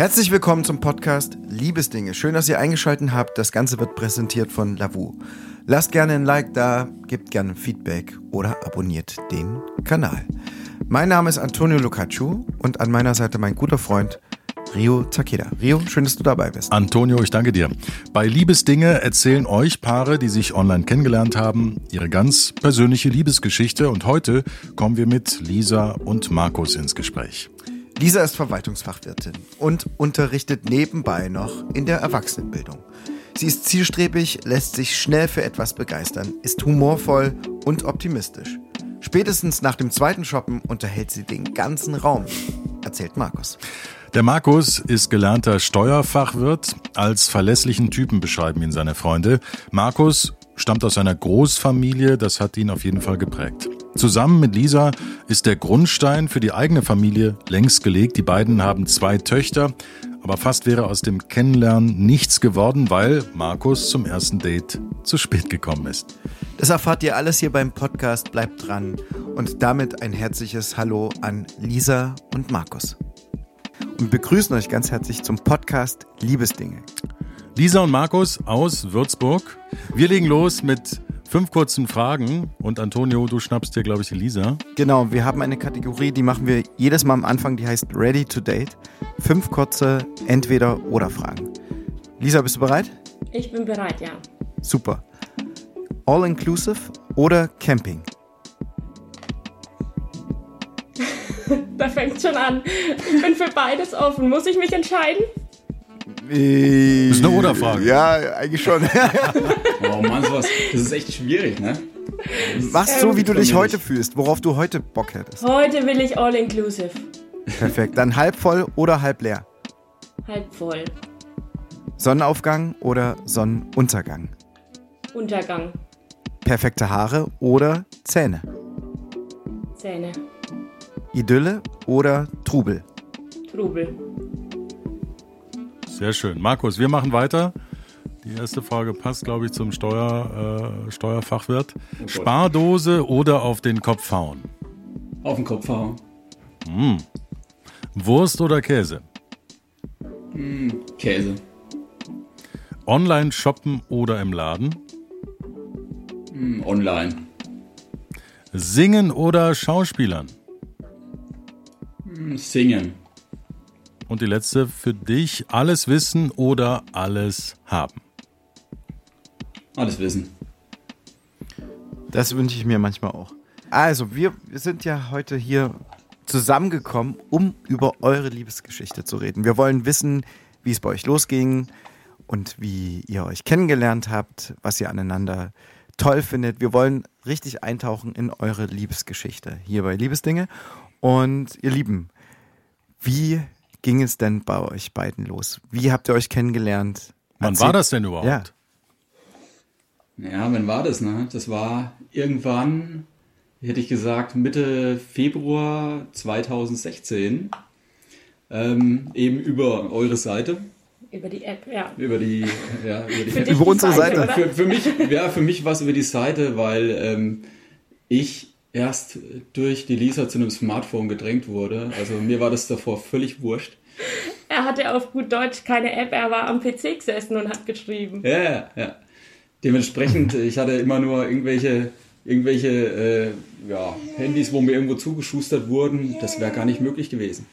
Herzlich willkommen zum Podcast Liebesdinge. Schön, dass ihr eingeschaltet habt. Das Ganze wird präsentiert von Lavu. Lasst gerne ein Like da, gebt gerne Feedback oder abonniert den Kanal. Mein Name ist Antonio Lucaccio und an meiner Seite mein guter Freund Rio Takeda. Rio, schön, dass du dabei bist. Antonio, ich danke dir. Bei Liebesdinge erzählen euch Paare, die sich online kennengelernt haben, ihre ganz persönliche Liebesgeschichte und heute kommen wir mit Lisa und Markus ins Gespräch. Lisa ist Verwaltungsfachwirtin und unterrichtet nebenbei noch in der Erwachsenenbildung. Sie ist zielstrebig, lässt sich schnell für etwas begeistern, ist humorvoll und optimistisch. Spätestens nach dem zweiten Shoppen unterhält sie den ganzen Raum, erzählt Markus. Der Markus ist gelernter Steuerfachwirt. Als verlässlichen Typen beschreiben ihn seine Freunde. Markus stammt aus einer Großfamilie, das hat ihn auf jeden Fall geprägt. Zusammen mit Lisa ist der Grundstein für die eigene Familie längst gelegt. Die beiden haben zwei Töchter, aber fast wäre aus dem Kennenlernen nichts geworden, weil Markus zum ersten Date zu spät gekommen ist. Das erfahrt ihr alles hier beim Podcast. Bleibt dran und damit ein herzliches Hallo an Lisa und Markus. Und wir begrüßen euch ganz herzlich zum Podcast Liebesdinge. Lisa und Markus aus Würzburg. Wir legen los mit Fünf kurzen Fragen und Antonio, du schnappst dir, glaube ich, Elisa. Genau, wir haben eine Kategorie, die machen wir jedes Mal am Anfang, die heißt Ready to Date. Fünf kurze Entweder-Oder-Fragen. Lisa, bist du bereit? Ich bin bereit, ja. Super. All-inclusive oder Camping? da fängt schon an. Ich bin für beides offen. Muss ich mich entscheiden? Das ist eine Oder-Frage. Ja, eigentlich schon. oh Mann, sowas, das ist echt schwierig, ne? Machst so, wie du dich heute fühlst, worauf du heute Bock hättest. Heute will ich all inclusive. Perfekt. Dann halb voll oder halb leer? Halb voll. Sonnenaufgang oder Sonnenuntergang? Untergang. Perfekte Haare oder Zähne? Zähne. Idylle oder Trubel? Trubel. Sehr schön. Markus, wir machen weiter. Die erste Frage passt, glaube ich, zum Steuer, äh, Steuerfachwirt. Oh Spardose oder auf den Kopf hauen? Auf den Kopf hauen. Mm. Wurst oder Käse? Mm, Käse. Online shoppen oder im Laden? Mm, online. Singen oder Schauspielern? Singen. Und die letzte für dich, alles wissen oder alles haben? Alles wissen. Das wünsche ich mir manchmal auch. Also, wir sind ja heute hier zusammengekommen, um über eure Liebesgeschichte zu reden. Wir wollen wissen, wie es bei euch losging und wie ihr euch kennengelernt habt, was ihr aneinander toll findet. Wir wollen richtig eintauchen in eure Liebesgeschichte hier bei Liebesdinge. Und ihr Lieben, wie ging es denn bei euch beiden los? Wie habt ihr euch kennengelernt? Wann war das denn überhaupt? Ja. ja, wann war das, ne? Das war irgendwann, hätte ich gesagt, Mitte Februar 2016. Ähm, eben über eure Seite. Über die App, ja. Über die, ja, über, die Für App. Über unsere Seite. oder? Für, für mich, ja, für mich war es über die Seite, weil ähm, ich erst durch die Lisa zu einem Smartphone gedrängt wurde. Also mir war das davor völlig wurscht. Er hatte auf gut Deutsch keine App, er war am PC gesessen und hat geschrieben. Ja, ja, ja. Dementsprechend, ich hatte immer nur irgendwelche, irgendwelche äh, ja, Handys, wo mir irgendwo zugeschustert wurden. Das wäre gar nicht möglich gewesen.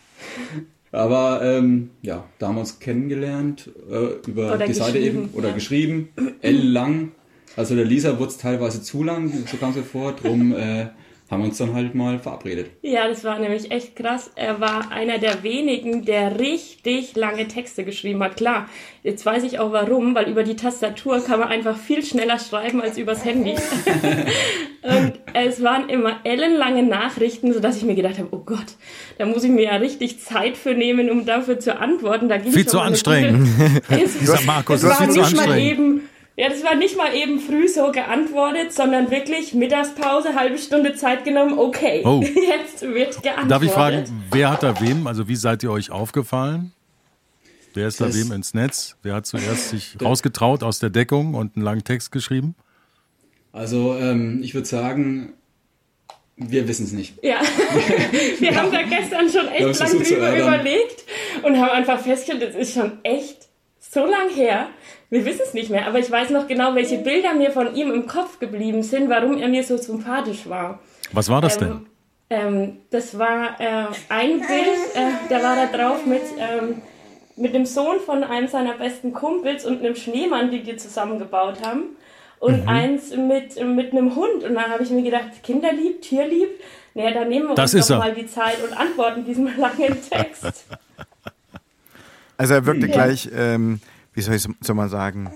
Aber ähm, ja, da haben wir uns kennengelernt äh, über Oder die Seite geschrieben, eben oder ja. geschrieben, L-lang. Also der Lisa wurde es teilweise zu lang, so kam es vor. Drum äh, haben wir uns dann halt mal verabredet. Ja, das war nämlich echt krass. Er war einer der wenigen, der richtig lange Texte geschrieben hat. Klar, jetzt weiß ich auch warum, weil über die Tastatur kann man einfach viel schneller schreiben als übers Handy. und es waren immer ellenlange Nachrichten, sodass ich mir gedacht habe, oh Gott, da muss ich mir ja richtig Zeit für nehmen, um dafür zu antworten. Da ging Viel schon zu anstrengend. gute- Es- Dieser Markus, das ist war viel zu nicht mal anstrengend. eben ja, das war nicht mal eben früh so geantwortet, sondern wirklich Mittagspause, halbe Stunde Zeit genommen, okay, Oh. jetzt wird geantwortet. Darf ich fragen, wer hat da wem? Also wie seid ihr euch aufgefallen? Wer ist da Das- wem ins Netz? Wer hat zuerst sich rausgetraut aus der Deckung und einen langen Text geschrieben? Also ähm, ich würde sagen, Wir wissen es nicht. Ja, wir haben da gestern schon echt lang drüber überlegt und haben einfach festgestellt, das ist schon echt so lang her. Wir wissen es nicht mehr, aber ich weiß noch genau, welche Bilder mir von ihm im Kopf geblieben sind, warum er mir so sympathisch war. Was war das denn? Ähm, ähm, das war äh, ein Bild, äh, da war da drauf mit, ähm, mit dem Sohn von einem seiner besten Kumpels und einem Schneemann, die die zusammengebaut haben. Und Mhm. eins mit, mit einem Hund. Und dann habe ich mir gedacht, Kinderlieb, Tierlieb. Naja, dann nehmen wir Das uns doch er. mal die Zeit und antworten diesem langen Text. Also er wirkte Ja. gleich, ähm, wie soll ich soll man sagen,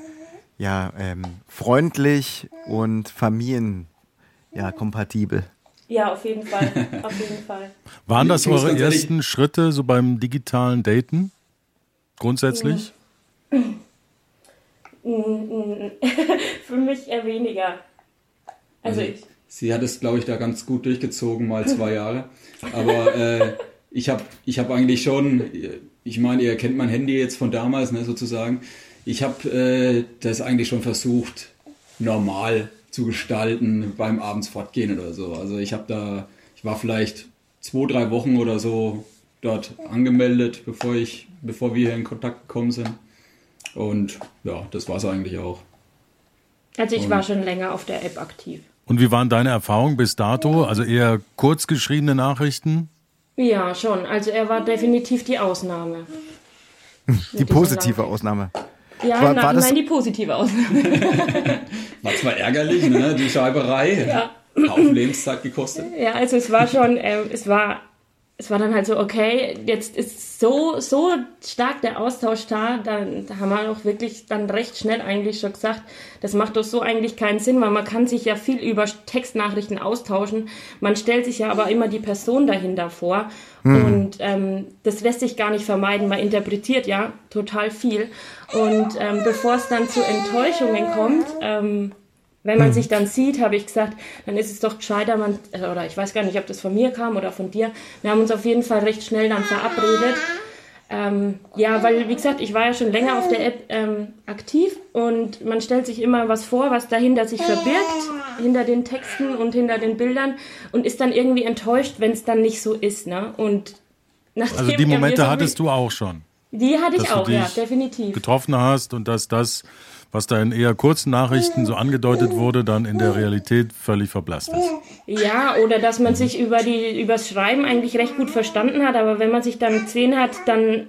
ja, ähm, freundlich und familien, ja, kompatibel. ja, auf jeden Fall. Auf jeden Fall. Waren das eure ersten Schritte so beim digitalen Daten? Grundsätzlich? Für mich eher weniger. Also ich. Sie hat es, glaube ich, da ganz gut durchgezogen, mal zwei Jahre. Aber äh, ich habe ich hab eigentlich schon, ich meine, ihr kennt mein Handy jetzt von damals, ne, sozusagen. Ich habe äh, das eigentlich schon versucht, normal zu gestalten beim abends fortgehen oder so. Also ich habe da, ich war vielleicht zwei, drei Wochen oder so dort angemeldet, bevor ich, bevor wir hier in Kontakt gekommen sind. Und ja, das war es eigentlich auch. Also ich war schon länger auf der App aktiv. Und wie waren deine Erfahrungen bis dato? Also eher kurz geschriebene Nachrichten? Ja, schon. Also er war definitiv die Ausnahme. Die positive Ausnahme. Ja, War- nein, war das- nein, die positive Ausnahme. War zwar ärgerlich, ne, die Schreiberei. Ja. Haufen Lebenszeit gekostet. Ja, also es war schon, ähm, es war, es war dann halt so, okay, jetzt ist so, so stark der Austausch da, dann da haben wir auch wirklich dann recht schnell eigentlich schon gesagt, das macht doch so eigentlich keinen Sinn, weil man kann sich ja viel über Textnachrichten austauschen, man stellt sich ja aber immer die Person dahinter vor. Und ähm, das lässt sich gar nicht vermeiden, man interpretiert ja total viel. Und ähm, bevor es dann zu Enttäuschungen kommt, ähm, wenn man sich dann sieht, habe ich gesagt, dann ist es doch gescheiter, man, äh, oder ich weiß gar nicht, ob das von mir kam oder von dir. Wir haben uns auf jeden Fall recht schnell dann verabredet. Ähm, ja, weil, wie gesagt, ich war ja schon länger auf der App ähm, aktiv und man stellt sich immer was vor, was dahinter sich verbirgt, hinter den Texten und hinter den Bildern und ist dann irgendwie enttäuscht, wenn es dann nicht so ist. Ne? Und Also die Momente so hattest du auch schon. Die hatte ich auch, ja, definitiv. Getroffen hast und dass das, was da in eher kurzen Nachrichten so angedeutet wurde, dann in der Realität völlig verblasst ist. Ja, oder dass man sich über die übers Schreiben eigentlich recht gut verstanden hat, aber wenn man sich dann gesehen hat, dann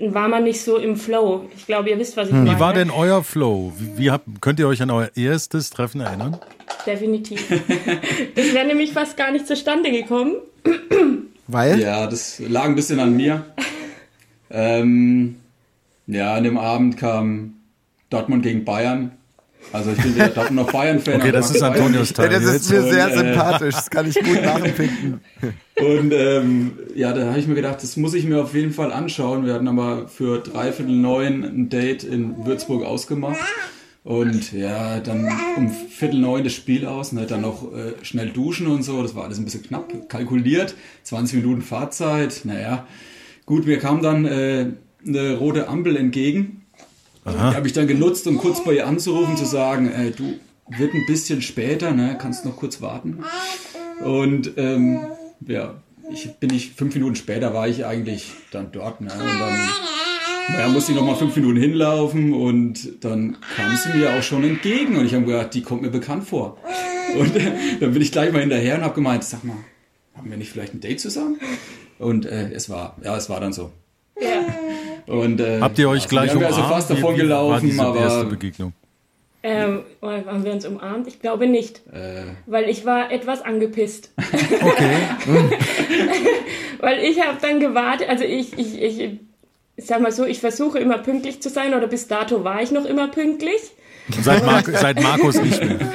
war man nicht so im Flow. Ich glaube, ihr wisst, was ich meine. Wie war denn euer Flow? Wie, wie habt, könnt ihr euch an euer erstes Treffen erinnern? Definitiv. Das wäre nämlich fast gar nicht zustande gekommen. Weil? Ja, das lag ein bisschen an mir. Ähm, ja, an dem Abend kam Dortmund gegen Bayern. Also ich bin der Dortmunder Bayern-Fan. Okay, das ist Antonius. Teil. Ja, das ist mir Und, sehr äh, sympathisch, das kann ich gut nachempfinden. Und ähm, ja, da habe ich mir gedacht, das muss ich mir auf jeden Fall anschauen. Wir hatten aber für dreiviertel neun ein Date in Würzburg ausgemacht. Und ja, dann um Viertel neun das Spiel aus und halt dann noch äh, schnell duschen und so. Das war alles ein bisschen knapp kalkuliert. 20 Minuten Fahrzeit. Naja, gut, mir kam dann äh, eine rote Ampel entgegen. Die habe ich dann genutzt, um kurz bei ihr anzurufen, zu sagen, äh, du, wird ein bisschen später, ne? kannst noch kurz warten. Und ähm, ja, ich bin ich fünf Minuten später war ich eigentlich dann dort, ne? Und dann ja, musste ich noch mal fünf Minuten hinlaufen und dann kam sie mir auch schon entgegen und ich habe gedacht, die kommt mir bekannt vor. Und äh, dann bin ich gleich mal hinterher und habe gemeint, sag mal, haben wir nicht vielleicht ein Date zusammen? Und äh, es war, ja, es war dann so. Und, äh, Habt ihr euch also, gleich wir haben umarmt? also fast davon wie war gelaufen, diese erste aber Begegnung? Ähm, haben wir uns umarmt? Ich glaube nicht. äh, Weil ich war etwas angepisst. Okay. Weil ich habe dann gewartet, also ich, ich, ich, ich sag mal so, ich versuche immer pünktlich zu sein oder bis dato war ich noch immer pünktlich. Seit, Mar seit Markus nicht mehr.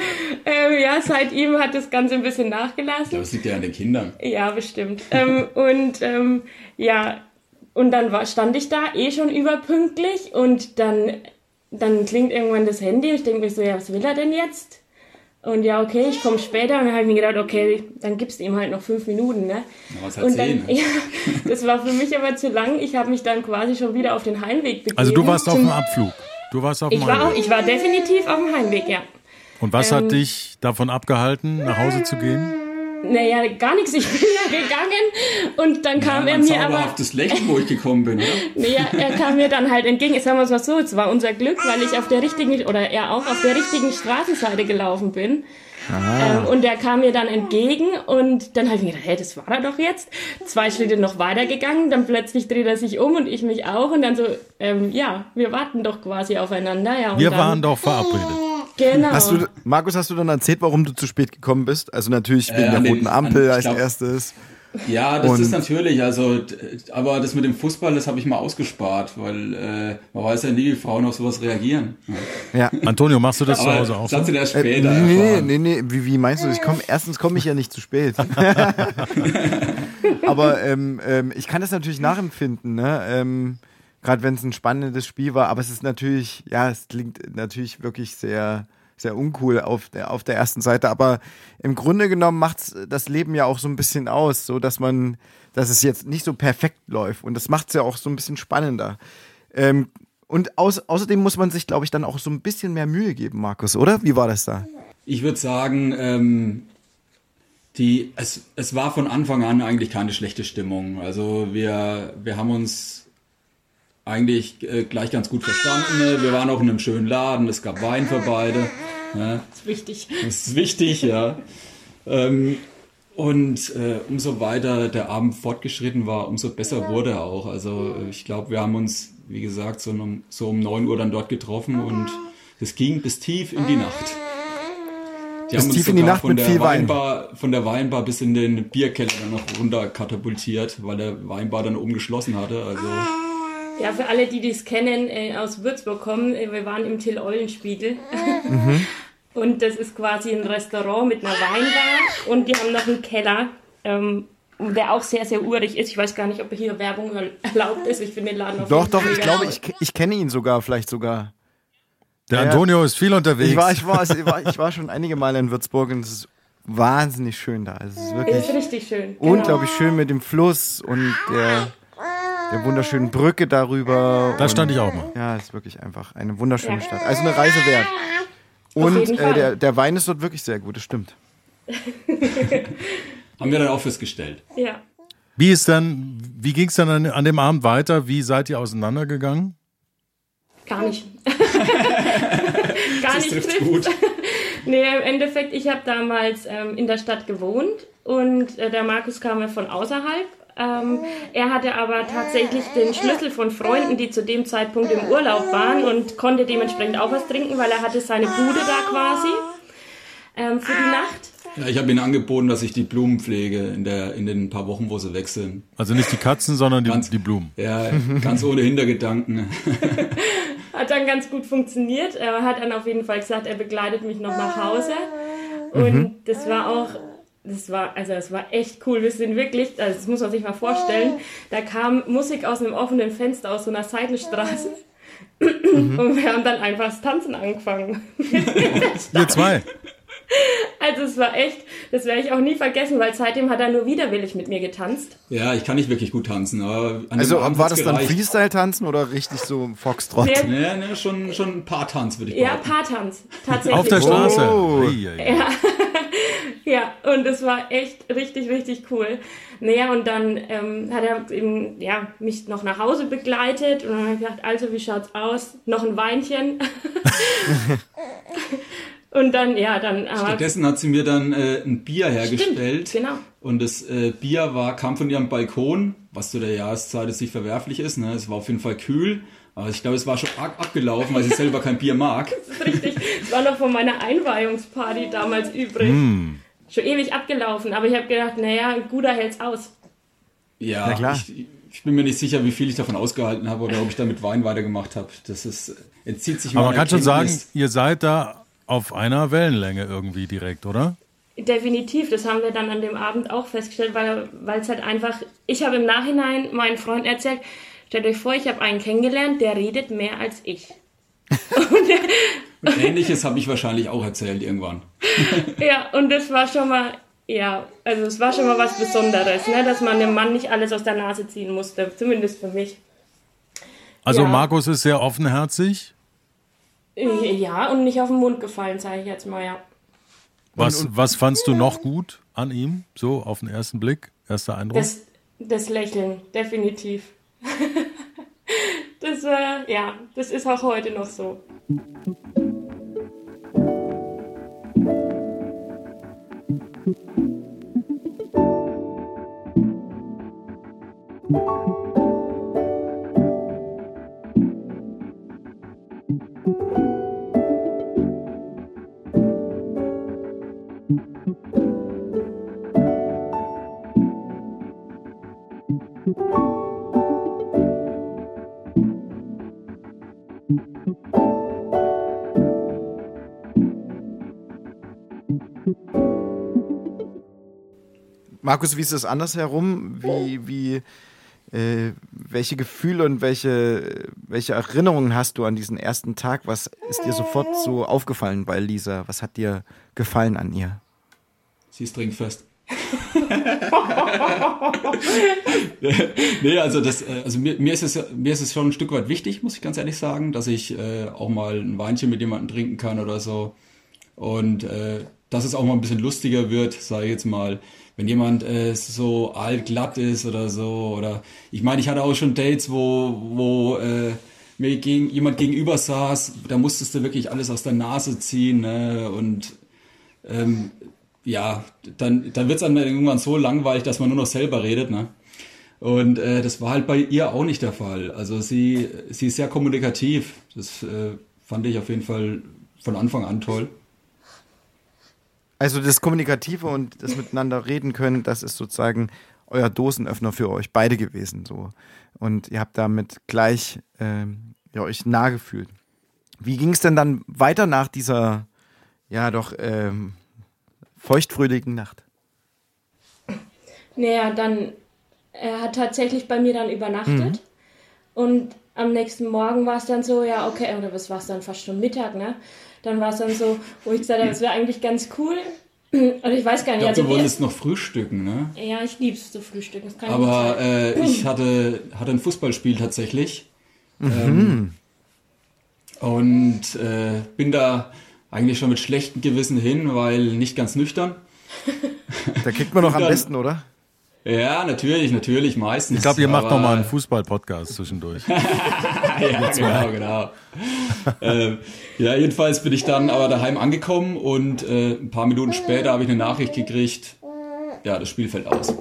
Ähm, ja, seit ihm hat das Ganze ein bisschen nachgelassen. das liegt ja an den Kindern. Ja, bestimmt. ähm, und ähm, ja, und dann war, stand ich da eh schon überpünktlich und dann, dann klingt irgendwann das Handy und ich denke mir so, ja, was will er denn jetzt? Und ja, okay, ich komme später und dann habe ich mir gedacht, okay, dann gibst du ihm halt noch fünf Minuten, ne? Aber es hat Und dann, zehn. ja, das war für mich aber zu lang. Ich habe mich dann quasi schon wieder auf den Heimweg begeben. Also du warst auf dem Abflug. Du warst auf dem ich war, Heimweg. ich war definitiv auf dem Heimweg, ja. Und was ähm, hat dich davon abgehalten, nach Hause zu gehen? Naja, gar nichts. Ich bin ja gegangen und dann kam ja, er mir aber. das Lächeln, wo ich gekommen bin, oder? Naja, er kam mir dann halt entgegen. Sagen wir es mal so, es war unser Glück, weil ich auf der richtigen, oder er auch auf der richtigen Straßenseite gelaufen bin. Ähm, und der kam mir dann entgegen und dann habe ich mir gedacht, hey, das war er doch jetzt. Zwei Schritte noch weiter gegangen, dann plötzlich dreht er sich um und ich mich auch und dann so, ähm, ja, wir warten doch quasi aufeinander. Ja, und Wir dann, waren doch verabredet. Genau. Hast du, Markus, hast du dann erzählt, warum du zu spät gekommen bist? Also natürlich wegen Äh, der den- roten Ampel an- als glaub- erstes. Ja, das Und- ist natürlich, also, aber das mit dem Fußball, das habe ich mal ausgespart, weil äh, man weiß ja nie, wie Frauen auf sowas reagieren. Ja. Antonio, machst du das zu Aber Hause auch das hat sie erst Äh, später nee, erfahren. nee, nee, wie, wie meinst du? Ich komm, erstens komme ich ja nicht zu spät. aber ähm, ähm, ich kann das natürlich nachempfinden, ne? Ähm, Gerade wenn es ein spannendes Spiel war, aber es ist natürlich, ja, es klingt natürlich wirklich sehr, sehr uncool auf der, auf der ersten Seite. Aber im Grunde genommen macht's das Leben ja auch so ein bisschen aus, so dass man, dass es jetzt nicht so perfekt läuft. Und das macht's ja auch so ein bisschen spannender. Ähm, und aus, außerdem muss man sich, glaube ich, dann auch so ein bisschen mehr Mühe geben, Markus, oder? Wie war das da? Ich würde sagen, ähm, die, es, es war von Anfang an eigentlich keine schlechte Stimmung. Also wir, wir haben uns eigentlich äh, gleich ganz gut verstanden. ne? Wir waren auch in einem schönen Laden, es gab Wein für beide. Ne? Das ist wichtig. Das ist wichtig, ja. Ähm, und äh, umso weiter der Abend fortgeschritten war, umso besser wurde er auch. Also äh, ich glaube, wir haben uns, wie gesagt, so um, so um 9 Uhr dann dort getroffen und es ging bis tief in die Nacht. Die Bis haben uns tief in die Nacht von mit der viel Wein. Weinbar, von der Weinbar bis in den Bierkeller dann noch runter katapultiert, weil der Weinbar dann oben geschlossen hatte. Also Ja, für alle, die dies kennen, äh, aus Würzburg kommen, äh, wir waren im Till Eulenspiegel. Und das ist quasi ein Restaurant mit einer Weinbar und die haben noch einen Keller, ähm, der auch sehr, sehr urig ist. Ich weiß gar nicht, ob hier Werbung erlaubt ist. Ich finde den Laden auf Doch, doch, ich glaube, ich, ich kenne ihn sogar, vielleicht sogar. Der Ja. Antonio ist viel unterwegs. Ich war, ich, war, ich, war, ich war schon einige Male in Würzburg und es ist wahnsinnig schön da. Es ist wirklich Ist richtig schön. Genau. unglaublich schön mit dem Fluss und der, der wunderschönen Brücke darüber. da stand ich auch mal. Ja, es ist wirklich einfach eine wunderschöne Ja. Stadt. Also eine Reise wert. Und äh, der, der Wein ist dort wirklich sehr gut, das stimmt. haben wir dann auch festgestellt. Ja. Wie ist dann, wie ging es dann an, an dem Abend weiter? Wie seid ihr auseinandergegangen? Gar nicht. Gar Das nicht trifft trifft. gut. Nee, im Endeffekt, ich habe damals ähm, in der Stadt gewohnt und äh, der Markus kam ja von außerhalb. Ähm, er hatte aber tatsächlich den Schlüssel von Freunden, die zu dem Zeitpunkt im Urlaub waren und konnte dementsprechend auch was trinken, weil er hatte seine Bude da quasi ähm, für die Nacht. Ja, ich habe ihnen angeboten, dass ich die Blumen pflege in, der, in den paar Wochen, wo sie weg sind. Also nicht die Katzen, sondern die, Ganz- die Blumen. Ja, ganz ohne Hintergedanken. Hat dann ganz gut funktioniert. Er hat dann auf jeden Fall gesagt, er begleitet mich noch nach Hause. Und das war auch, das war, also es war echt cool. Wir sind wirklich, also das muss man sich mal vorstellen, da kam Musik aus einem offenen Fenster aus so einer Seitenstraße. Und wir haben dann einfach das Tanzen angefangen. Ihr zwei. Also es war echt, das werde ich auch nie vergessen, weil seitdem hat er nur widerwillig mit mir getanzt. Ja, ich kann nicht wirklich gut tanzen, aber an Also war das dann gereicht. Freestyle-Tanzen oder richtig so Foxtrot? Sehr, Ja, ne, schon, schon ein paar Tanz, würde ich ja, behaupten. Paartanz. Tatsächlich. Auf der Straße. Oh. Ei, ei, ei. Ja, und es war echt richtig, richtig cool. Naja, und dann ähm, hat er eben, ja, mich noch nach Hause begleitet und dann habe ich gedacht, also wie schaut's aus? Noch ein Weinchen. und dann, ja, dann Stattdessen hat sie mir dann äh, ein Bier hergestellt. genau. Und das äh, Bier war, kam von ihrem Balkon, was zu der Jahreszeit jetzt nicht verwerflich ist. Ne? Es war auf jeden Fall kühl. Aber ich glaube, es war schon arg abgelaufen, weil sie selber kein Bier mag. das ist richtig. Es war noch von meiner Einweihungsparty damals übrig. Schon ewig abgelaufen, aber ich habe gedacht, naja, ein guter hält's aus. Ja, Na klar. Ich, ich bin mir nicht sicher, wie viel ich davon ausgehalten habe oder ob ich da mit Wein weitergemacht habe. Das ist, entzieht sich Aber man kann schon sagen, ihr seid da auf einer Wellenlänge irgendwie direkt, oder? Definitiv, das haben wir dann an dem Abend auch festgestellt, weil weil es halt einfach, ich habe im Nachhinein meinen Freunden erzählt, stellt euch vor, ich habe einen kennengelernt, der redet mehr als ich. Und Ähnliches habe ich wahrscheinlich auch erzählt irgendwann. Ja, und das war schon mal, ja, also es war schon mal was Besonderes, ne, dass man dem Mann nicht alles aus der Nase ziehen musste, zumindest für mich. Also Ja. Markus ist sehr offenherzig. Ja, und nicht auf den Mund gefallen, sage ich jetzt mal, ja. Was, Und- und- was fandst du noch gut an ihm, so auf den ersten Blick, erster Eindruck? Das, das Lächeln, definitiv. das war, ja, das ist auch heute noch so. Markus, wie ist es andersherum? Wie, wie, äh, welche Gefühle und welche, welche Erinnerungen hast du an diesen ersten Tag? Was ist dir sofort so aufgefallen bei Lisa? Was hat dir gefallen an ihr? Sie ist trinkfest. nee, also das, äh, also mir, mir ist es mir ist es schon ein Stück weit wichtig, muss ich ganz ehrlich sagen, dass ich äh, auch mal ein Weinchen mit jemandem trinken kann oder so. Und äh, dass es auch mal ein bisschen lustiger wird, sage ich jetzt mal, wenn jemand äh, so altglatt ist oder so. Oder ich meine, ich hatte auch schon Dates, wo, wo äh, mir gegen, jemand gegenüber saß, da musstest du wirklich alles aus der Nase ziehen. Ne? Und ähm, ja, dann, dann wird es dann irgendwann so langweilig, dass man nur noch selber redet. Ne? Und äh, das war halt bei ihr auch nicht der Fall. Also sie, sie ist sehr kommunikativ. Das äh, fand ich auf jeden Fall von Anfang an toll. Also das Kommunikative und das Miteinander reden können, das ist sozusagen euer Dosenöffner für euch beide gewesen. So. Und ihr habt damit gleich ähm, ja, euch nah gefühlt. Wie ging es denn dann weiter nach dieser, ja doch, ähm, feuchtfröhlichen Nacht? Naja, dann, er hat tatsächlich bei mir dann übernachtet. Und am nächsten Morgen war es dann so, ja, okay, oder was war es dann fast schon Mittag, ne? Dann war es dann so, wo ich gesagt habe, es wäre eigentlich ganz cool. Und ich weiß gar Ich nicht, glaube, also du wolltest noch frühstücken, ne? ja, ich lieb's zu frühstücken. Das kann ich Aber nicht äh, ich hatte, hatte ein Fußballspiel tatsächlich. Ähm, und äh, bin da eigentlich schon mit schlechtem Gewissen hin, weil nicht ganz nüchtern. Da kriegt man doch am besten, oder? Ja, natürlich, natürlich, meistens. ich glaube, ihr macht noch mal einen Fußball-Podcast zwischendurch. ja, genau, genau. ähm, ja, jedenfalls bin ich dann aber daheim angekommen und äh, ein paar Minuten später habe ich eine Nachricht gekriegt. Ja, das Spiel fällt aus.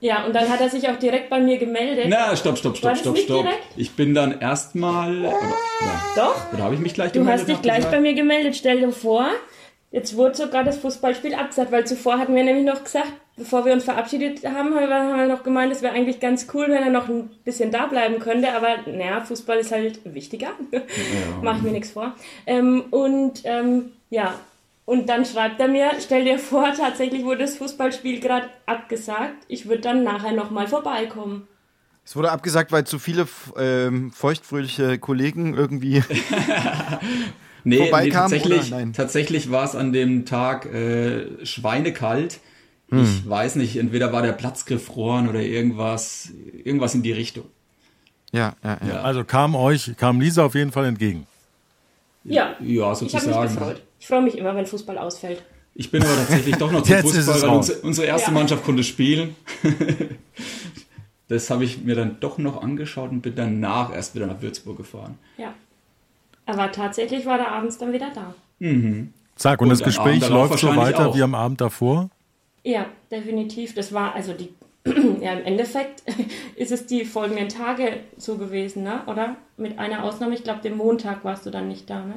Ja, und dann hat er sich auch direkt bei mir gemeldet. Na, stopp, stopp, stopp, stopp, nicht stopp. direkt? Ich bin dann erstmal. Doch, oder habe ich mich gleich du gemeldet? hast dich gleich gesagt? bei mir gemeldet. Stell dir vor, jetzt wurde sogar das Fußballspiel abgesagt, weil zuvor hatten wir nämlich noch gesagt, bevor wir uns verabschiedet haben, haben wir, noch gemeint, es wäre eigentlich ganz cool, wenn er noch ein bisschen da bleiben könnte, aber naja, Fußball ist halt wichtiger. Mach ich mir nichts vor. Ähm, und ähm, ja, und dann schreibt er mir, stell dir vor, tatsächlich wurde das Fußballspiel gerade abgesagt. Ich würde dann nachher nochmal vorbeikommen. Es wurde abgesagt, weil zu viele ähm, feuchtfröhliche Kollegen irgendwie. Nee, nee vorbeikam, tatsächlich, oder? Nein. tatsächlich war es an dem Tag äh, schweinekalt. Hm. Ich weiß nicht, entweder war der Platz gefroren oder irgendwas, irgendwas in die Richtung. Ja, ja, ja. Ja, Also kam euch, kam Lisa auf jeden Fall entgegen. Ja, ja ich habe mich sozusagen. gefreut. Ich freue mich immer, wenn Fußball ausfällt. Ich bin aber tatsächlich doch noch zum Fußball, weil unsere, unsere erste Ja. Mannschaft konnte spielen. das habe ich mir dann doch noch angeschaut und bin danach erst wieder nach Würzburg gefahren. Ja. Aber tatsächlich war der abends dann wieder da. Zack, und, Und das Gespräch Abend läuft so weiter auch. wie am Abend davor. Ja, definitiv. Das war also die. Ja, im Endeffekt ist es die folgenden Tage so gewesen, ne? Oder? Mit einer Ausnahme, ich glaube, den Montag warst du dann nicht da, ne?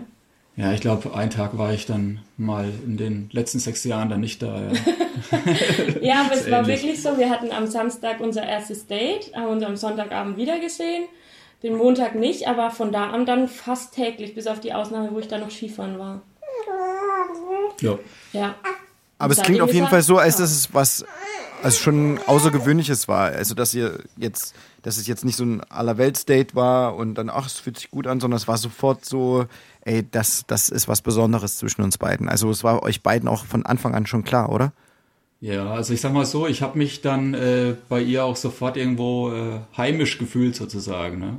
Ja, ich glaube, einen Tag war ich dann mal in den letzten sechs Jahren dann nicht da. Ja. Ja, aber es war ähnlich. wirklich so. Wir hatten am Samstag unser erstes Date, haben uns am Sonntagabend wieder gesehen. Den Montag nicht, aber von da an dann fast täglich, bis auf die Ausnahme, wo ich dann noch Skifahren war. ja. Ja. Aber es klingt auf jeden Fall so, als dass es was also schon Außergewöhnliches war. Also dass ihr jetzt, dass es jetzt nicht so ein Allerwelts-Date war und dann, ach, es fühlt sich gut an, sondern es war sofort so, ey, das, das ist was Besonderes zwischen uns beiden. Also es war euch beiden auch von Anfang an schon klar, oder? Ja, also ich sag mal so, ich habe mich dann äh, bei ihr auch sofort irgendwo äh, heimisch gefühlt sozusagen. Ne?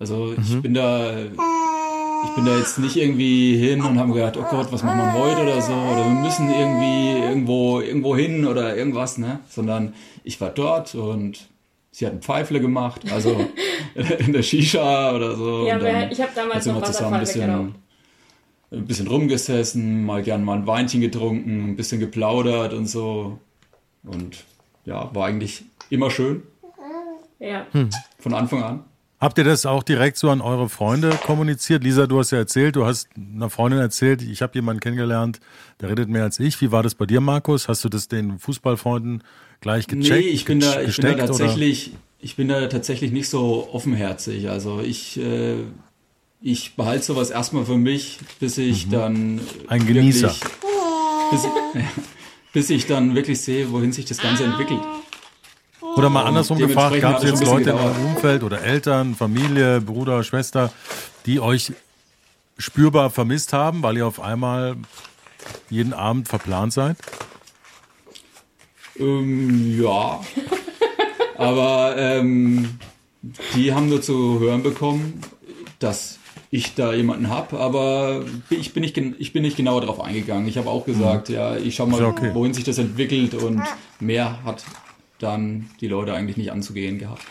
Also ich bin da, ich bin da jetzt nicht irgendwie hin und haben gedacht, oh Gott, was machen wir heute oder so, oder wir müssen irgendwie irgendwo, irgendwo hin oder irgendwas, ne? Sondern ich war dort und sie hat ein Pfeifle gemacht, also in der Shisha oder so. Ja, aber ich habe damals noch Wasserfall ein bisschen, ein bisschen rumgesessen, mal gern mal ein Weinchen getrunken, ein bisschen geplaudert und so. Und ja, war eigentlich immer schön. Ja. Hm. Von Anfang an. Habt ihr das auch direkt so an eure Freunde kommuniziert? Lisa, du hast ja erzählt, du hast einer Freundin erzählt, ich habe jemanden kennengelernt, der redet mehr als ich. Wie war das bei dir, Markus? Hast du das den Fußballfreunden gleich gecheckt? Nee, ich bin da, ich bin da tatsächlich, ich bin da tatsächlich nicht so offenherzig. Also ich, äh, ich behalte sowas erstmal für mich, bis ich mhm. dann ein Genießer, wirklich, bis, bis ich dann wirklich sehe, wohin sich das Ganze entwickelt. Oder mal andersrum gefragt, gab es jetzt Leute in eurem Umfeld oder Eltern, Familie, Bruder, Schwester, die euch spürbar vermisst haben, weil ihr auf einmal jeden Abend verplant seid? Ähm, ja. Aber ähm, die haben nur zu hören bekommen, dass ich da jemanden habe, aber ich bin nicht, ich bin nicht genauer darauf eingegangen. Ich habe auch gesagt, mhm. ja, ich schau mal, okay. wohin sich das entwickelt und mehr hat dann die Leute eigentlich nicht anzugehen gehabt.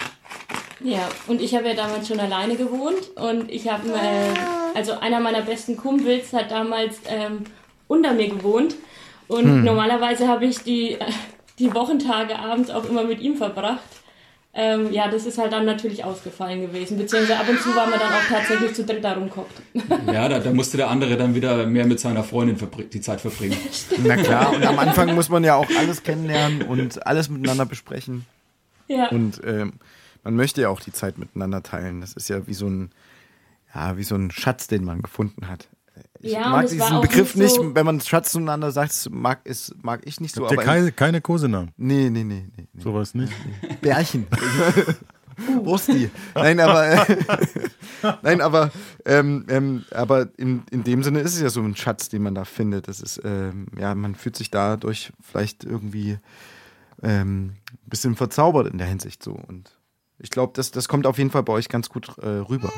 Ja, und ich habe ja damals schon alleine gewohnt und ich habe, äh, also einer meiner besten Kumpels hat damals ähm, unter mir gewohnt und hm. normalerweise habe ich die, äh, die Wochentage abends auch immer mit ihm verbracht. Ähm, ja, das ist halt dann natürlich ausgefallen gewesen. Beziehungsweise ab und zu waren wir dann auch tatsächlich zu dritt da rumgekocht. Ja, da, da, musste der andere dann wieder mehr mit seiner Freundin die Zeit verbringen. Na klar, und am Anfang muss man ja auch alles kennenlernen und alles miteinander besprechen. Ja. Und ähm, man möchte ja auch die Zeit miteinander teilen. Das ist ja wie so ein, ja, wie so ein Schatz, den man gefunden hat. Ich ja, mag diesen Begriff nicht, so wenn man Schatz zueinander sagt, mag, ist, mag ich nicht so. Habt ihr keine, keine Kosenamen? Nee, nee, nee, nee. nee. Sowas nicht? Bärchen. Wursti. Nein, aber, nein, aber, ähm, ähm, aber in, in dem Sinne ist es ja so ein Schatz, den man da findet. Das ist, ähm, ja, man fühlt sich dadurch vielleicht irgendwie ähm, ein bisschen verzaubert in der Hinsicht so. Und ich glaube, das, das kommt auf jeden Fall bei euch ganz gut äh, rüber.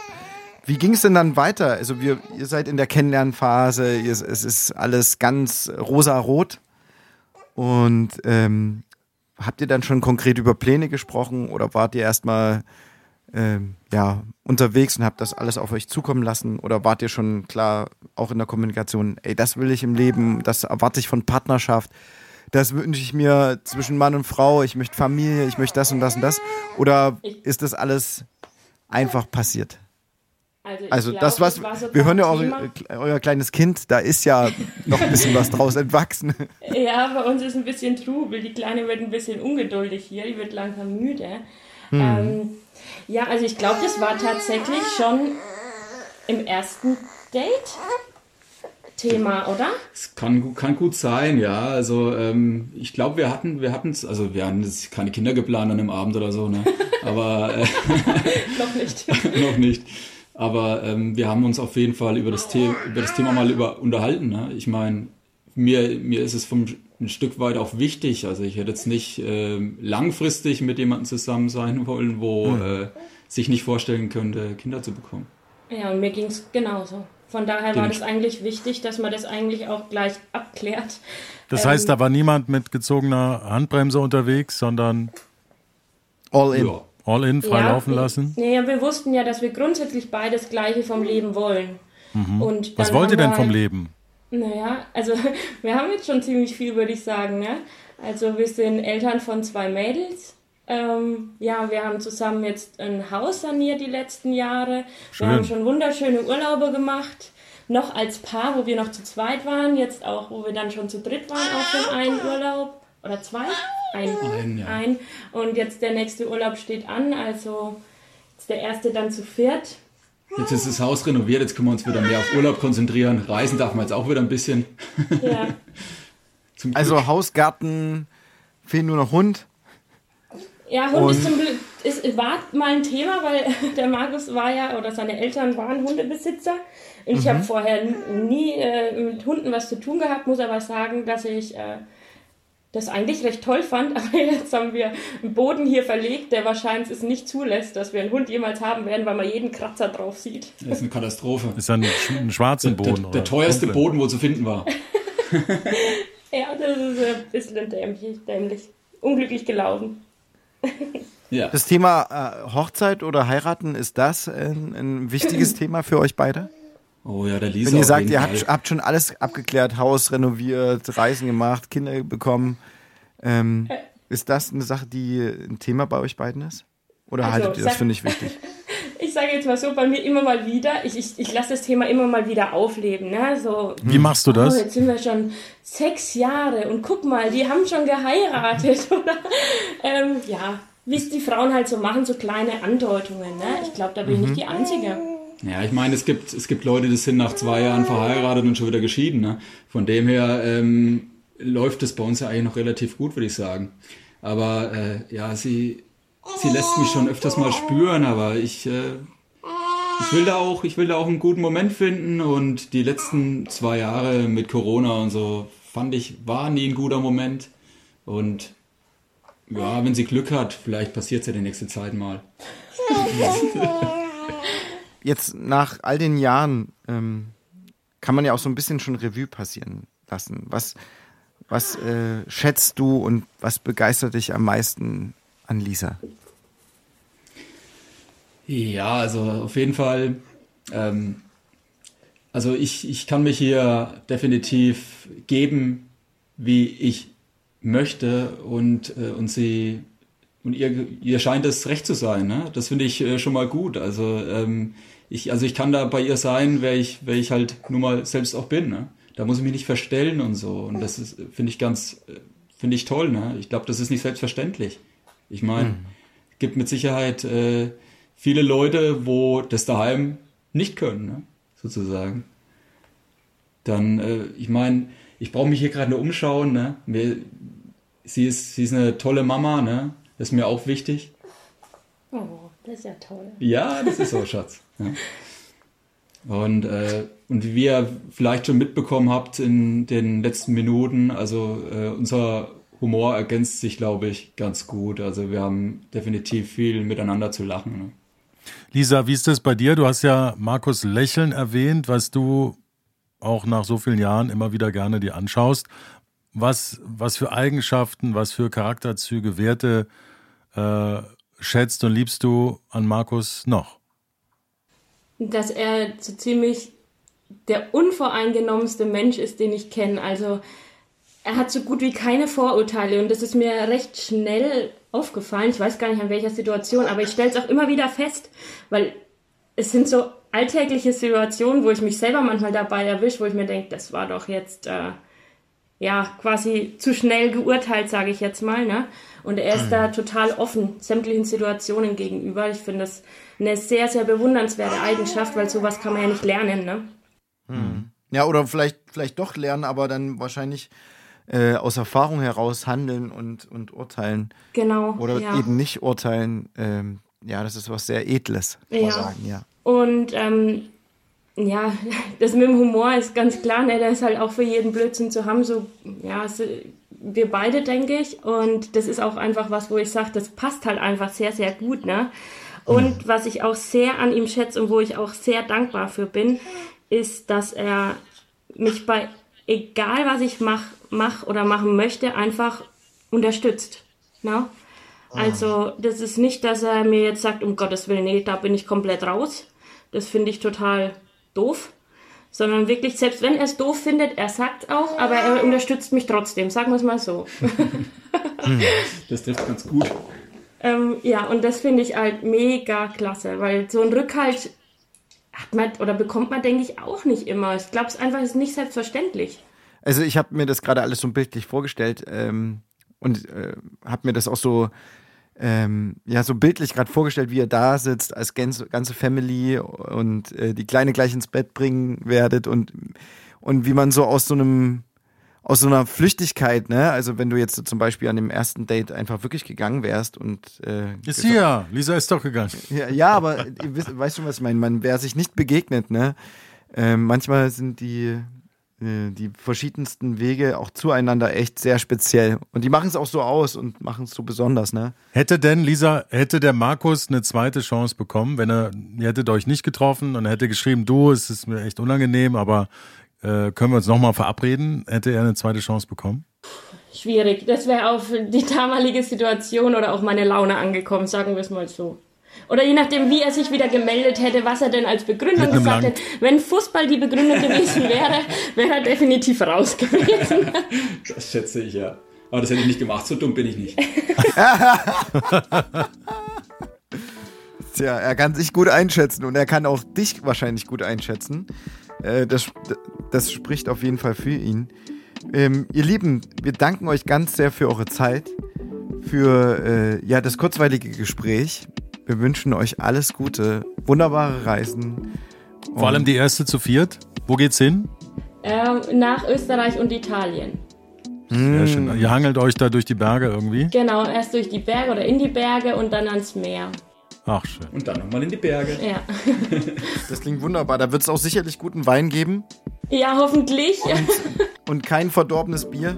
Wie ging es denn dann weiter? Also wir, ihr seid in der Kennenlernphase, ihr, es ist alles ganz rosa-rot. Und ähm, habt ihr dann schon konkret über Pläne gesprochen oder wart ihr erstmal ähm, ja, unterwegs und habt das alles auf euch zukommen lassen? Oder wart ihr schon klar auch in der Kommunikation, ey, das will ich im Leben, das erwarte ich von Partnerschaft, das wünsche ich mir zwischen Mann und Frau, ich möchte Familie, ich möchte das und das und das? Oder ist das alles einfach passiert? Also, also glaub, das, was das wir hören ja eure, euer kleines Kind, da ist ja noch ein bisschen was draus entwachsen. Ja, bei uns ist ein bisschen Trubel. Die Kleine wird ein bisschen ungeduldig hier, die wird langsam müde. Hm. Ähm, ja, also ich glaube, das war tatsächlich schon im ersten Date. Thema, oder? Es kann, kann gut sein, ja. Also ähm, ich glaube, wir hatten, wir hatten es, also wir hatten keine Kinder geplant an einem Abend oder so, ne? Aber äh, noch nicht. noch nicht. Aber ähm, wir haben uns auf jeden Fall über das, The über das Thema mal über unterhalten. Ne? Ich meine, mir, mir ist es vom, ein Stück weit auch wichtig. Also ich hätte jetzt nicht äh, langfristig mit jemandem zusammen sein wollen, wo mhm. äh, sich nicht vorstellen könnte, Kinder zu bekommen. Ja, und mir ging es genauso. Von daher war es eigentlich wichtig, dass man das eigentlich auch gleich abklärt. Das heißt, ähm, da war niemand mit gezogener Handbremse unterwegs, sondern all in. Ja. All in, frei ja, laufen lassen? Naja, wir wussten ja, dass wir grundsätzlich beides Gleiche vom Leben wollen. Mhm. Und Was wollt ihr denn vom halt, Leben? Naja, also wir haben jetzt schon ziemlich viel, würde ich sagen. Ne? Also wir sind Eltern von zwei Mädels. Ähm, ja, wir haben zusammen jetzt ein Haus saniert die letzten Jahre. Schön. Wir haben schon wunderschöne Urlaube gemacht. Noch als Paar, wo wir noch zu zweit waren. Jetzt auch, wo wir dann schon zu dritt waren, auch schon einen Urlaub. Oder zwei? Ein. Ein, ja. ein. Und jetzt der nächste Urlaub steht an, also jetzt der erste dann zu viert. Jetzt ist das Haus renoviert, jetzt können wir uns wieder mehr auf Urlaub konzentrieren. Reisen darf man jetzt auch wieder ein bisschen. Ja. also Haus, Garten, fehlt nur noch Hund. Ja, Hund und ist zum Glück, ist, war mal ein Thema, weil der Markus war ja, oder seine Eltern waren Hundebesitzer. Und ich mhm. habe vorher nie äh, mit Hunden was zu tun gehabt, muss aber sagen, dass ich äh, das eigentlich recht toll fand, aber jetzt haben wir einen Boden hier verlegt, der wahrscheinlich es nicht zulässt, dass wir einen Hund jemals haben werden, weil man jeden Kratzer drauf sieht. Das ist eine Katastrophe. Ist dann ein schwarzen Boden. Der, der, der teuerste dunklen. Boden, wo zu finden war. ja, das ist ein bisschen dämlich, dämlich. Unglücklich gelaufen. ja. Das Thema äh, Hochzeit oder heiraten, ist das ein, ein wichtiges Thema für euch beide? Oh ja, der Lisa. Wenn ihr sagt, ihr habt, habt, schon alles abgeklärt, Haus renoviert, Reisen gemacht, Kinder bekommen, ähm, ist das eine Sache, die ein Thema bei euch beiden ist? Oder also, haltet ihr das für nicht wichtig? ich sage jetzt mal so, bei mir immer mal wieder, ich, ich, ich lasse das Thema immer mal wieder aufleben. Ne? So, Wie machst du das? Oh, jetzt sind wir schon sechs Jahre und guck mal, die haben schon geheiratet. Oder? Ähm, ja, wie es die Frauen halt so machen, so kleine Andeutungen. Ne? Ich glaube, da bin ich mhm. nicht die Einzige. Ja, ich meine, es gibt, es gibt Leute, die sind nach zwei Jahren verheiratet und schon wieder geschieden. Ne? Von dem her ähm, läuft es bei uns ja eigentlich noch relativ gut, würde ich sagen. Aber äh, ja, sie, sie lässt mich schon öfters mal spüren, aber ich, äh, ich will da auch, ich will da auch einen guten Moment finden und die letzten zwei Jahre mit Corona und so fand ich, war nie ein guter Moment. Und ja, wenn sie Glück hat, vielleicht passiert es ja die nächste Zeit mal. jetzt nach all den Jahren ähm, kann man ja auch so ein bisschen schon Revue passieren lassen. Was, was äh, schätzt du und was begeistert dich am meisten an Lisa? Ja, also auf jeden Fall. Ähm, also ich, ich kann mich hier definitiv geben, wie ich möchte und, äh, und sie und ihr, ihr scheint es recht zu sein, ne? Das finde ich äh, schon mal gut. Also ähm, ich, also ich kann da bei ihr sein, wer ich, wer ich halt nur mal selbst auch bin, ne? Da muss ich mich nicht verstellen und so. Und das ist, finde ich ganz, äh, finde ich toll, ne? Ich glaube, das ist nicht selbstverständlich. Ich meine, mhm. gibt mit Sicherheit äh, viele Leute, wo das daheim nicht können, ne? sozusagen. Dann, äh, ich meine, ich brauche mich hier gerade nur umschauen, ne? Mir, sie ist, sie ist eine tolle Mama, ne? Das ist mir auch wichtig. Oh, das ist ja toll. Ja, das ist so, Schatz. Ja. Und, äh, und wie ihr vielleicht schon mitbekommen habt in den letzten Minuten, also äh, unser Humor ergänzt sich, glaube ich, ganz gut. Also wir haben definitiv viel miteinander zu lachen. Ne? Lisa, wie ist das bei dir? Du hast ja Markus Lächeln erwähnt, was du auch nach so vielen Jahren immer wieder gerne dir anschaust. Was, was für Eigenschaften, was für Charakterzüge, Werte äh, schätzt und liebst du an Markus noch? Dass er so ziemlich der unvoreingenommenste Mensch ist, den ich kenne. Also er hat so gut wie keine Vorurteile und das ist mir recht schnell aufgefallen. Ich weiß gar nicht an welcher Situation, aber ich stelle es auch immer wieder fest, weil es sind so alltägliche Situationen, wo ich mich selber manchmal dabei erwische, wo ich mir denke, das war doch jetzt äh, ja quasi zu schnell geurteilt, sage ich jetzt mal. Ne? Und er ist da total offen sämtlichen Situationen gegenüber. Ich finde das eine sehr, sehr bewundernswerte Eigenschaft, weil sowas kann man ja nicht lernen. Ne? Hm. Ja, oder vielleicht, vielleicht doch lernen, aber dann wahrscheinlich äh, aus Erfahrung heraus handeln und, und urteilen. Genau. Oder ja. eben nicht urteilen. Ähm, ja, das ist was sehr Edles, kann ja. sagen, ja. Und ähm, ja, das mit dem Humor ist ganz klar, ne? der ist halt auch für jeden Blödsinn zu haben, so, ja, so, wir beide, denke ich. Und das ist auch einfach was, wo ich sage, das passt halt einfach sehr, sehr gut. Ne? Und mhm. was ich auch sehr an ihm schätze und wo ich auch sehr dankbar für bin, ist, dass er mich bei egal was ich mache mach oder machen möchte, einfach unterstützt. Ne? Also das ist nicht, dass er mir jetzt sagt, um Gottes Willen, nee, da bin ich komplett raus. Das finde ich total doof sondern wirklich, selbst wenn er es doof findet, er sagt auch, aber er unterstützt mich trotzdem, sagen wir es mal so. das trifft ganz gut. Ähm, ja, und das finde ich halt mega klasse, weil so ein Rückhalt hat man oder bekommt man, denke ich, auch nicht immer. Ich glaube, es einfach ist nicht selbstverständlich. Also ich habe mir das gerade alles so bildlich vorgestellt ähm, und äh, habe mir das auch so ähm, ja, so bildlich gerade vorgestellt, wie ihr da sitzt als ganze, ganze Family und äh, die Kleine gleich ins Bett bringen werdet und, und wie man so aus so einem, aus so einer Flüchtigkeit, ne? Also wenn du jetzt zum Beispiel an dem ersten Date einfach wirklich gegangen wärst und äh, Ist sie ja, Lisa ist doch gegangen. Ja, ja aber ihr wisst, weißt schon, was ich meine, man wäre sich nicht begegnet, ne? Äh, manchmal sind die die verschiedensten Wege auch zueinander echt sehr speziell. Und die machen es auch so aus und machen es so besonders, ne? Hätte denn, Lisa, hätte der Markus eine zweite Chance bekommen, wenn er, ihr hättet euch nicht getroffen und er hätte geschrieben, du, es ist mir echt unangenehm, aber äh, können wir uns nochmal verabreden? Hätte er eine zweite Chance bekommen? Schwierig. Das wäre auf die damalige Situation oder auf meine Laune angekommen, sagen wir es mal so. Oder je nachdem, wie er sich wieder gemeldet hätte, was er denn als Begründung gesagt hätte. Wenn Fußball die Begründung gewesen wäre, wäre er definitiv raus gewesen. Das schätze ich, ja. Aber das hätte ich nicht gemacht, so dumm bin ich nicht. Tja, er kann sich gut einschätzen und er kann auch dich wahrscheinlich gut einschätzen. Äh, das, das spricht auf jeden Fall für ihn. Ähm, ihr Lieben, wir danken euch ganz sehr für eure Zeit, für äh, ja, das kurzweilige Gespräch. Wir wünschen euch alles Gute, wunderbare Reisen. Vor allem die erste zu viert. Wo geht's hin? ähm, nach Österreich und Italien. Sehr schön. Ihr hangelt euch da durch die Berge irgendwie. Genau, erst durch die Berge oder in die Berge und dann ans Meer. Ach, schön. Und dann nochmal in die Berge. Ja, Das klingt wunderbar. Da wird es auch sicherlich guten Wein geben ja hoffentlich. und kein verdorbenes Bier.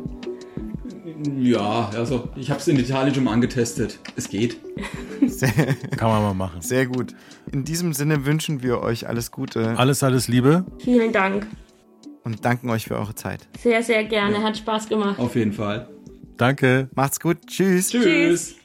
Ja, also ich habe es in Italien schon mal angetestet. Es geht. Kann man mal machen. Sehr gut. In diesem Sinne wünschen wir euch alles Gute Alles, alles Liebe. Vielen Dank. und danken euch für eure Zeit. Sehr, sehr gerne. Hat Spaß gemacht. Auf jeden Fall. Danke. Macht's gut. Tschüss. Tschüss.